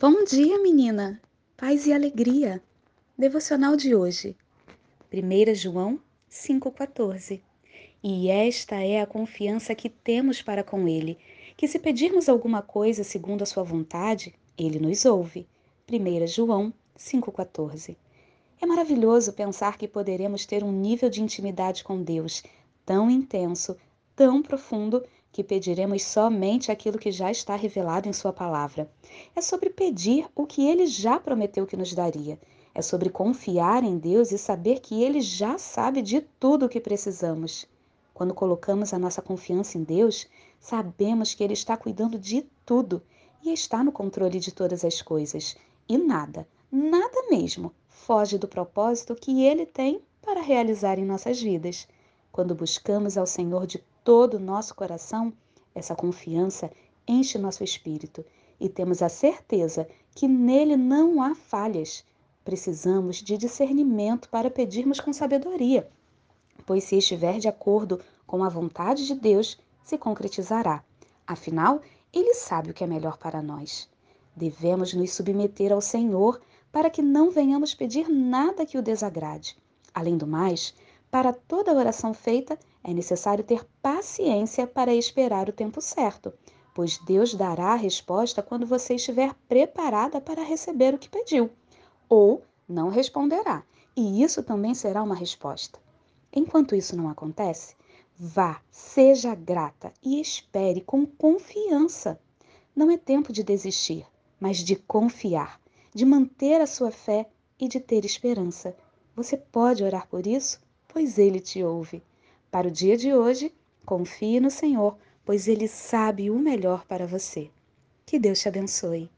Bom dia, menina! Paz e alegria! Devocional de hoje, 1 João 5,14. E esta é a confiança que temos para com Ele, que se pedirmos alguma coisa segundo a Sua vontade, Ele nos ouve. 1 João 5,14. É maravilhoso pensar que poderemos ter um nível de intimidade com Deus tão intenso, tão profundo, que pediremos somente aquilo que já está revelado em Sua palavra. É sobre pedir o que Ele já prometeu que nos daria. É sobre confiar em Deus e saber que Ele já sabe de tudo o que precisamos. Quando colocamos a nossa confiança em Deus, sabemos que Ele está cuidando de tudo e está no controle de todas as coisas. E nada, nada mesmo, foge do propósito que Ele tem para realizar em nossas vidas. Quando buscamos ao Senhor de todo o nosso coração, essa confiança enche nosso espírito e temos a certeza que nele não há falhas. Precisamos de discernimento para pedirmos com sabedoria, pois se estiver de acordo com a vontade de Deus, se concretizará. Afinal, ele sabe o que é melhor para nós. Devemos nos submeter ao Senhor para que não venhamos pedir nada que o desagrade. Além do mais, para toda oração feita, é necessário ter paciência para esperar o tempo certo, pois Deus dará a resposta quando você estiver preparada para receber o que pediu, ou não responderá, e isso também será uma resposta. Enquanto isso não acontece, vá, seja grata e espere com confiança. Não é tempo de desistir, mas de confiar, de manter a sua fé e de ter esperança. Você pode orar por isso? Pois ele te ouve. Para o dia de hoje, confie no Senhor, pois ele sabe o melhor para você. Que Deus te abençoe.